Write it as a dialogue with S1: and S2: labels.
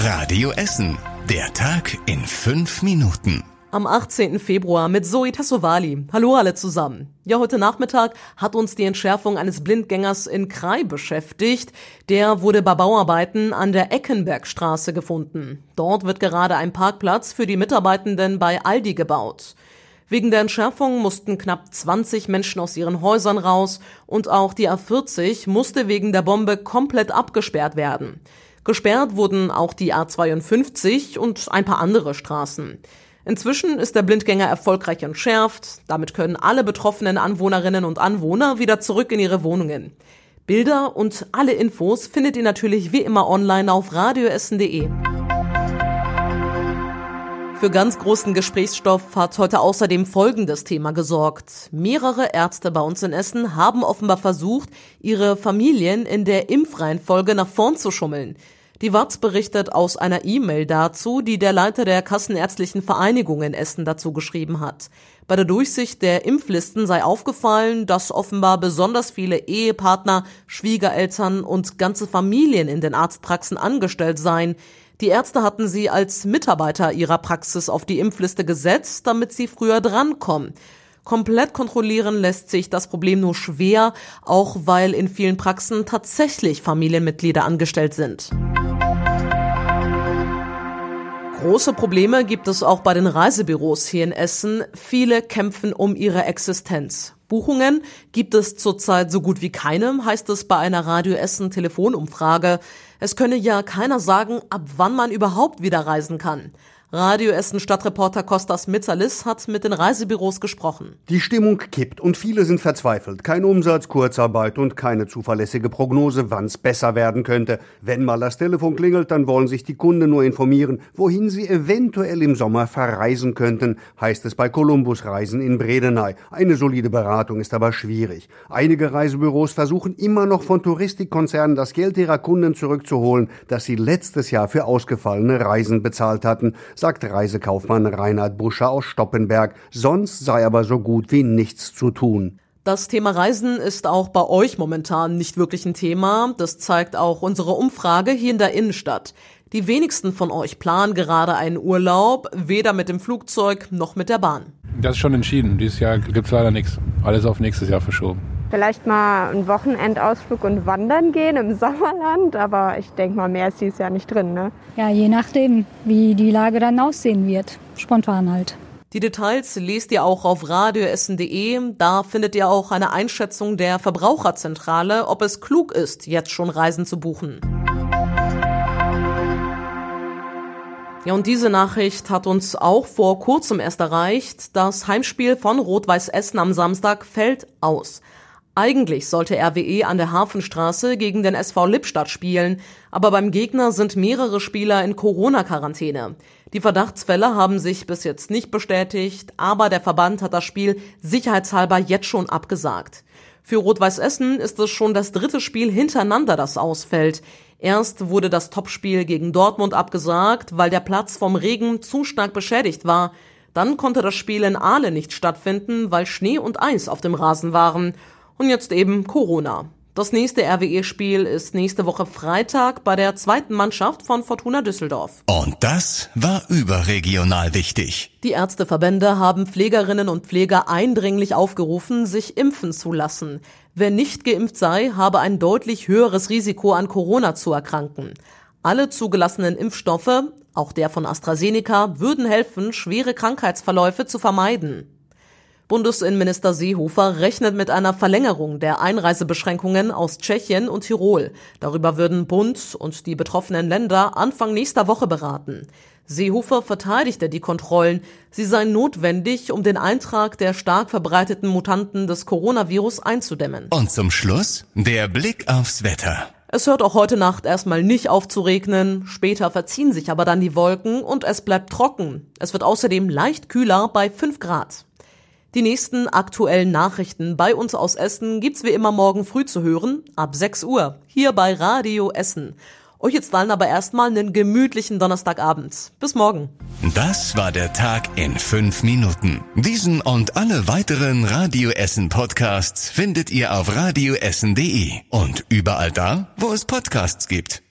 S1: Radio Essen. Der Tag in fünf Minuten.
S2: Am 18. Februar mit Zoe Tassovali. Hallo alle zusammen. Ja, heute Nachmittag hat uns die Entschärfung eines Blindgängers in Krai beschäftigt. Der wurde bei Bauarbeiten an der Eckenbergstraße gefunden. Dort wird gerade ein Parkplatz für die Mitarbeitenden bei Aldi gebaut. Wegen der Entschärfung mussten knapp 20 Menschen aus ihren Häusern raus und auch die A40 musste wegen der Bombe komplett abgesperrt werden. Gesperrt wurden auch die A52 und ein paar andere Straßen. Inzwischen ist der Blindgänger erfolgreich entschärft. Damit können alle betroffenen Anwohnerinnen und Anwohner wieder zurück in ihre Wohnungen. Bilder und alle Infos findet ihr natürlich wie immer online auf radioessen.de. Für ganz großen Gesprächsstoff hat heute außerdem folgendes Thema gesorgt. Mehrere Ärzte bei uns in Essen haben offenbar versucht, ihre Familien in der Impfreihenfolge nach vorn zu schummeln. Die Watz berichtet aus einer E-Mail dazu, die der Leiter der Kassenärztlichen Vereinigung in Essen dazu geschrieben hat. Bei der Durchsicht der Impflisten sei aufgefallen, dass offenbar besonders viele Ehepartner, Schwiegereltern und ganze Familien in den Arztpraxen angestellt seien. Die Ärzte hatten sie als Mitarbeiter ihrer Praxis auf die Impfliste gesetzt, damit sie früher drankommen. Komplett kontrollieren lässt sich das Problem nur schwer, auch weil in vielen Praxen tatsächlich Familienmitglieder angestellt sind. Große Probleme gibt es auch bei den Reisebüros hier in Essen. Viele kämpfen um ihre Existenz. Buchungen gibt es zurzeit so gut wie keine, heißt es bei einer Radio Essen Telefonumfrage. Es könne ja keiner sagen, ab wann man überhaupt wieder reisen kann. Radio Essen Stadtreporter Kostas Mitzalis hat mit den Reisebüros gesprochen.
S3: Die Stimmung kippt und viele sind verzweifelt. Kein Umsatz, Kurzarbeit und keine zuverlässige Prognose, wann's besser werden könnte. Wenn mal das Telefon klingelt, dann wollen sich die Kunden nur informieren, wohin sie eventuell im Sommer verreisen könnten, heißt es bei Columbus Reisen in Bredeney. Eine solide Beratung ist aber schwierig. Einige Reisebüros versuchen immer noch von Touristikkonzernen das Geld ihrer Kunden zurückzuholen, das sie letztes Jahr für ausgefallene Reisen bezahlt hatten sagt Reisekaufmann Reinhard Buscher aus Stoppenberg. Sonst sei aber so gut wie nichts zu tun.
S2: Das Thema Reisen ist auch bei euch momentan nicht wirklich ein Thema. Das zeigt auch unsere Umfrage hier in der Innenstadt. Die wenigsten von euch planen gerade einen Urlaub, weder mit dem Flugzeug noch mit der Bahn.
S4: Das ist schon entschieden. Dieses Jahr gibt es leider nichts. Alles auf nächstes Jahr verschoben.
S5: Vielleicht mal einen Wochenendausflug und wandern gehen im Sommerland, aber ich denke mal, mehr ist dieses Jahr nicht drin. Ne?
S6: Ja, je nachdem, wie die Lage dann aussehen wird. Spontan halt.
S2: Die Details lest ihr auch auf radioessen.de. Da findet ihr auch eine Einschätzung der Verbraucherzentrale, ob es klug ist, jetzt schon Reisen zu buchen. Ja, und diese Nachricht hat uns auch vor kurzem erst erreicht. Das Heimspiel von Rot-Weiß Essen am Samstag fällt aus. Eigentlich sollte RWE an der Hafenstraße gegen den SV Lippstadt spielen, aber beim Gegner sind mehrere Spieler in Corona-Quarantäne. Die Verdachtsfälle haben sich bis jetzt nicht bestätigt, aber der Verband hat das Spiel sicherheitshalber jetzt schon abgesagt. Für Rot-Weiß Essen ist es schon das dritte Spiel hintereinander, das ausfällt. Erst wurde das Topspiel gegen Dortmund abgesagt, weil der Platz vom Regen zu stark beschädigt war. Dann konnte das Spiel in Aale nicht stattfinden, weil Schnee und Eis auf dem Rasen waren. Und jetzt eben Corona. Das nächste RWE-Spiel ist nächste Woche Freitag bei der zweiten Mannschaft von Fortuna Düsseldorf.
S1: Und das war überregional wichtig.
S2: Die Ärzteverbände haben Pflegerinnen und Pfleger eindringlich aufgerufen, sich impfen zu lassen. Wer nicht geimpft sei, habe ein deutlich höheres Risiko an Corona zu erkranken. Alle zugelassenen Impfstoffe, auch der von AstraZeneca, würden helfen, schwere Krankheitsverläufe zu vermeiden. Bundesinnenminister Seehofer rechnet mit einer Verlängerung der Einreisebeschränkungen aus Tschechien und Tirol. Darüber würden Bund und die betroffenen Länder Anfang nächster Woche beraten. Seehofer verteidigte die Kontrollen. Sie seien notwendig, um den Eintrag der stark verbreiteten Mutanten des Coronavirus einzudämmen.
S1: Und zum Schluss der Blick aufs Wetter.
S2: Es hört auch heute Nacht erstmal nicht auf zu regnen, später verziehen sich aber dann die Wolken und es bleibt trocken. Es wird außerdem leicht kühler bei 5 Grad. Die nächsten aktuellen Nachrichten bei uns aus Essen gibt's wie immer morgen früh zu hören, ab 6 Uhr, hier bei Radio Essen. Euch jetzt allen aber erstmal einen gemütlichen Donnerstagabend. Bis morgen.
S1: Das war der Tag in fünf Minuten. Diesen und alle weiteren Radio Essen Podcasts findet ihr auf radioessen.de und überall da, wo es Podcasts gibt.